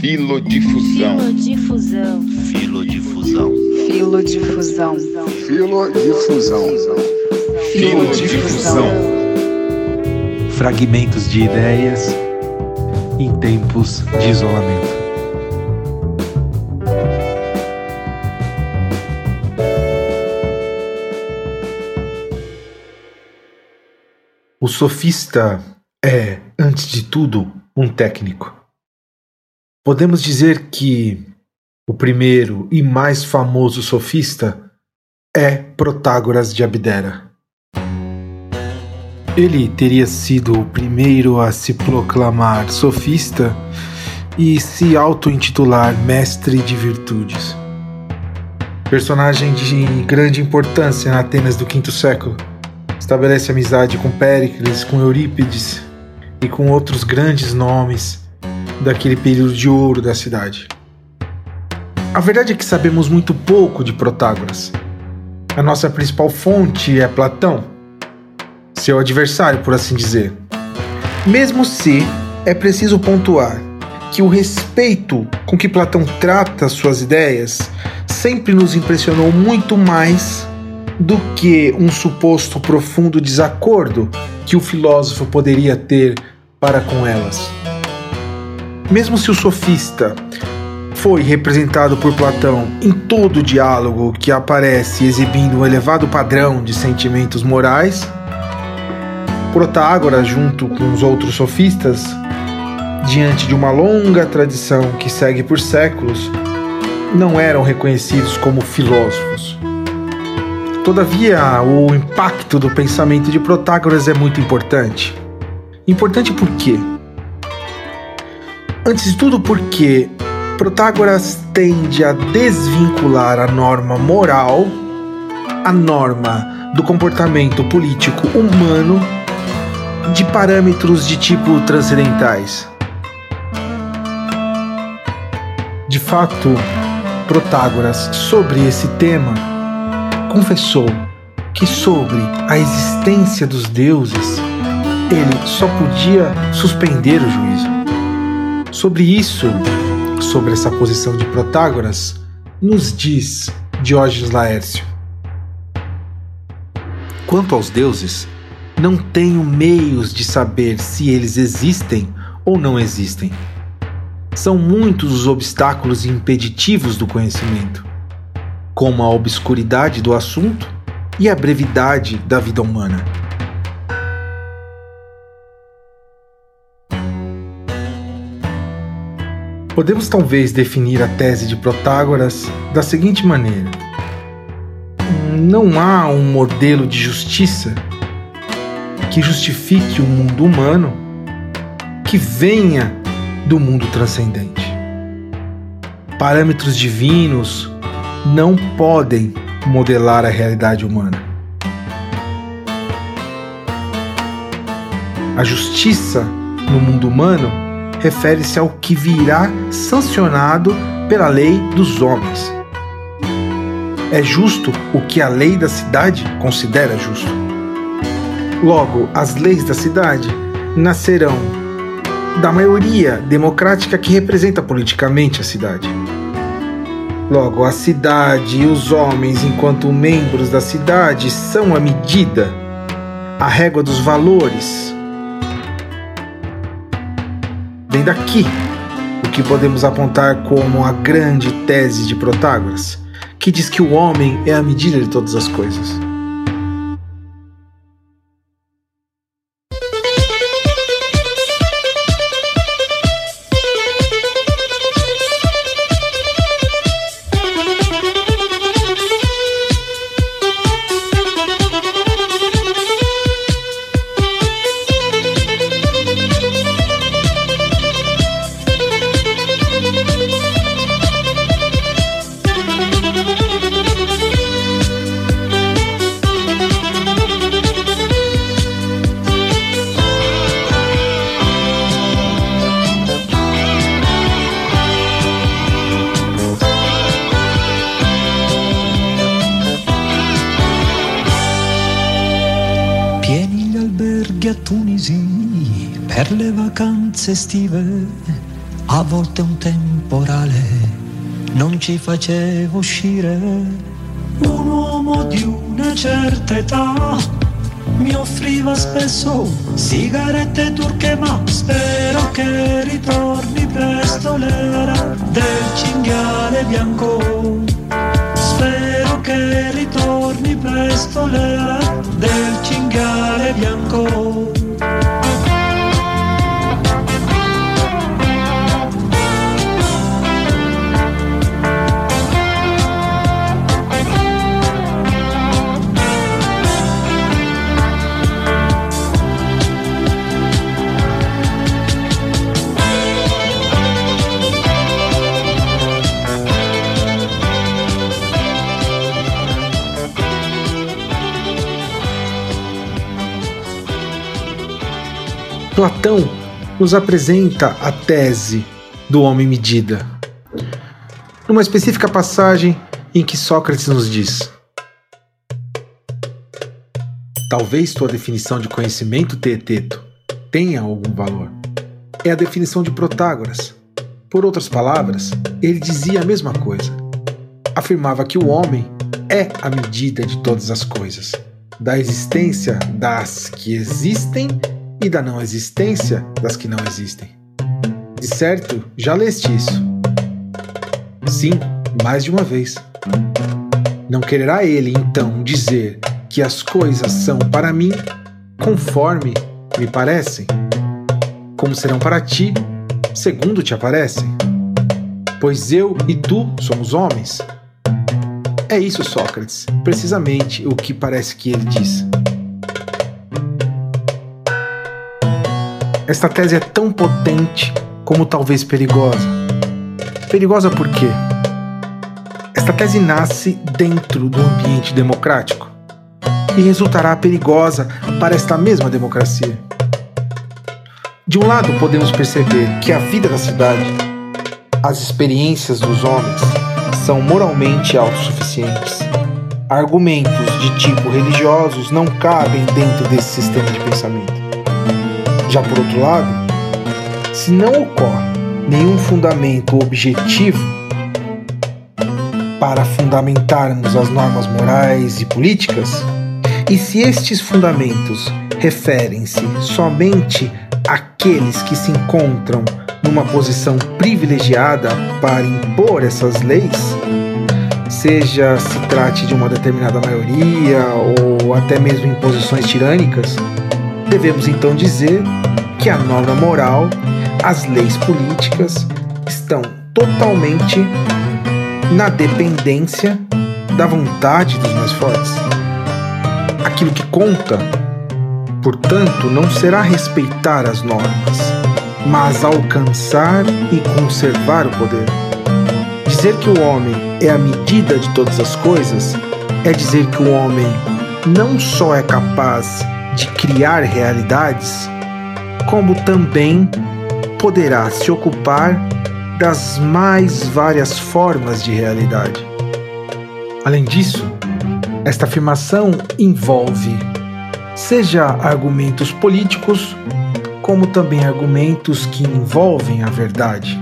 Filodifusão. Filodifusão. Filodifusão. Filodifusão. Filodifusão. Filodifusão. Fragmentos de ideias em tempos de isolamento. O sofista é, antes de tudo, um técnico. Podemos dizer que o primeiro e mais famoso sofista é Protágoras de Abdera. Ele teria sido o primeiro a se proclamar sofista e se auto-intitular mestre de virtudes. Personagem de grande importância na Atenas do quinto século, estabelece amizade com Péricles, com Eurípides e com outros grandes nomes daquele período de ouro da cidade. A verdade é que sabemos muito pouco de Protágoras. A nossa principal fonte é Platão, seu adversário, por assim dizer. Mesmo se é preciso pontuar que o respeito com que Platão trata suas ideias sempre nos impressionou muito mais do que um suposto profundo desacordo que o filósofo poderia ter para com elas. Mesmo se o sofista foi representado por Platão em todo diálogo que aparece exibindo um elevado padrão de sentimentos morais, Protágoras, junto com os outros sofistas, diante de uma longa tradição que segue por séculos, não eram reconhecidos como filósofos. Todavia, o impacto do pensamento de Protágoras é muito importante. Importante por quê? Antes de tudo, porque Protágoras tende a desvincular a norma moral, a norma do comportamento político humano, de parâmetros de tipo transcendentais. De fato, Protágoras, sobre esse tema, confessou que sobre a existência dos deuses ele só podia suspender o juízo. Sobre isso, sobre essa posição de Protágoras, nos diz Diógenes Laércio. Quanto aos deuses, não tenho meios de saber se eles existem ou não existem. São muitos os obstáculos impeditivos do conhecimento, como a obscuridade do assunto e a brevidade da vida humana. Podemos talvez definir a tese de Protágoras da seguinte maneira: não há um modelo de justiça que justifique o mundo humano que venha do mundo transcendente. Parâmetros divinos não podem modelar a realidade humana. A justiça no mundo humano refere-se ao que virá sancionado pela lei dos homens. É justo o que a lei da cidade considera justo. Logo, as leis da cidade nascerão da maioria democrática que representa politicamente a cidade. Logo, a cidade e os homens, enquanto membros da cidade, são a medida, a régua dos valores. Vem daqui o que podemos apontar como a grande tese de Protágoras, que diz que o homem é a medida de todas as coisas. Tunisi per le vacanze estive, A volte un temporale non ci faceva uscire. Un uomo di una certa età mi offriva spesso sigarette turche, ma spero che ritorni presto l'era del cinghiale bianco. Che ritorni presto l'era del cinghiale bianco. Platão nos apresenta a tese do homem medida. Numa específica passagem em que Sócrates nos diz: Talvez tua definição de conhecimento, Teeteto, tenha algum valor. É a definição de Protágoras. Por outras palavras, ele dizia a mesma coisa. Afirmava que o homem é a medida de todas as coisas, da existência das que existem e da não existência das que não existem. De certo, já leste isso. Sim, mais de uma vez. Não quererá ele, então, dizer que as coisas são para mim conforme me parecem, como serão para ti, segundo te aparecem? Pois eu e tu somos homens. É isso, Sócrates, precisamente o que parece que ele diz. Esta tese é tão potente como talvez perigosa. Perigosa por quê? Esta tese nasce dentro do ambiente democrático e resultará perigosa para esta mesma democracia. De um lado, podemos perceber que a vida da cidade, as experiências dos homens, são moralmente autossuficientes. Argumentos de tipo religiosos não cabem dentro desse sistema de pensamento. Já por outro lado, se não ocorre nenhum fundamento objetivo para fundamentarmos as normas morais e políticas, e se estes fundamentos referem-se somente àqueles que se encontram numa posição privilegiada para impor essas leis, seja se trate de uma determinada maioria ou até mesmo imposições tirânicas, Devemos então dizer que a norma moral, as leis políticas estão totalmente na dependência da vontade dos mais fortes. Aquilo que conta, portanto, não será respeitar as normas, mas alcançar e conservar o poder. Dizer que o homem é a medida de todas as coisas é dizer que o homem não só é capaz de criar realidades, como também poderá se ocupar das mais várias formas de realidade. Além disso, esta afirmação envolve seja argumentos políticos, como também argumentos que envolvem a verdade.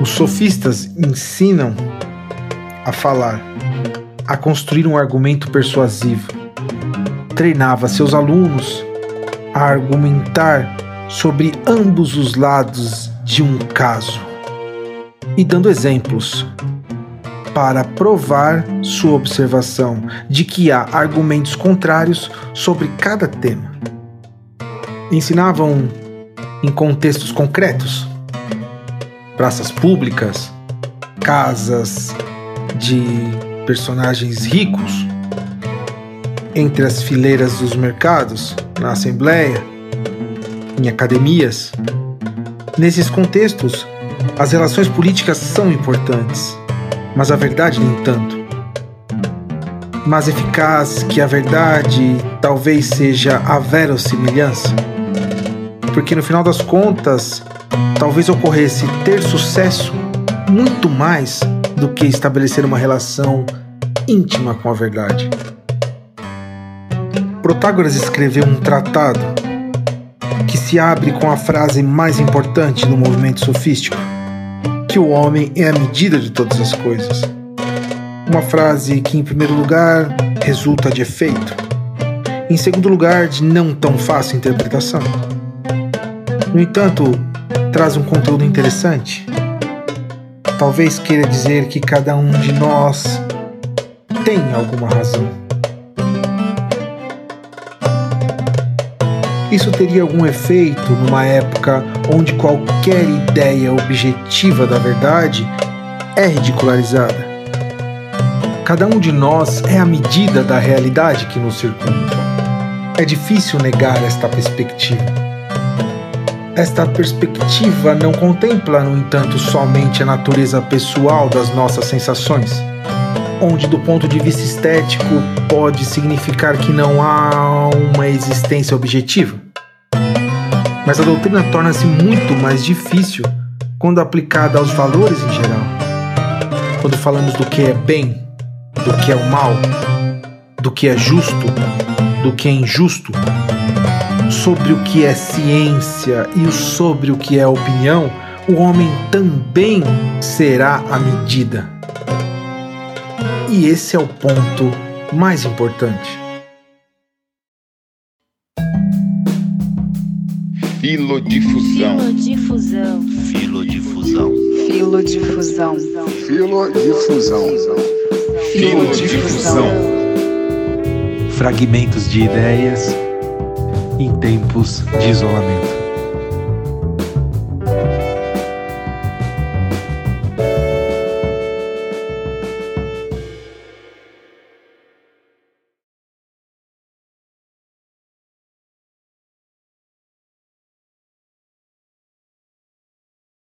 Os sofistas ensinam a falar, a construir um argumento persuasivo treinava seus alunos a argumentar sobre ambos os lados de um caso e dando exemplos para provar sua observação de que há argumentos contrários sobre cada tema. Ensinavam em contextos concretos, praças públicas, casas de personagens ricos entre as fileiras dos mercados, na assembleia, em academias. Nesses contextos, as relações políticas são importantes, mas a verdade nem tanto. Mais eficaz que a verdade talvez seja a verossimilhança, porque no final das contas, talvez ocorresse ter sucesso muito mais do que estabelecer uma relação íntima com a verdade. Protágoras escreveu um tratado que se abre com a frase mais importante do movimento sofístico: que o homem é a medida de todas as coisas. Uma frase que, em primeiro lugar, resulta de efeito, em segundo lugar, de não tão fácil interpretação. No entanto, traz um conteúdo interessante. Talvez queira dizer que cada um de nós tem alguma razão. Isso teria algum efeito numa época onde qualquer ideia objetiva da verdade é ridicularizada. Cada um de nós é a medida da realidade que nos circunda. É difícil negar esta perspectiva. Esta perspectiva não contempla, no entanto, somente a natureza pessoal das nossas sensações onde, do ponto de vista estético, pode significar que não há uma existência objetiva. Mas a doutrina torna-se muito mais difícil quando aplicada aos valores em geral. Quando falamos do que é bem, do que é o mal, do que é justo, do que é injusto, sobre o que é ciência e sobre o que é opinião, o homem também será a medida. E esse é o ponto mais importante. Filodifusão. Filodifusão. Filodifusão. Filodifusão. Filodifusão. Filodifusão. Fragmentos de ideias em tempos de isolamento.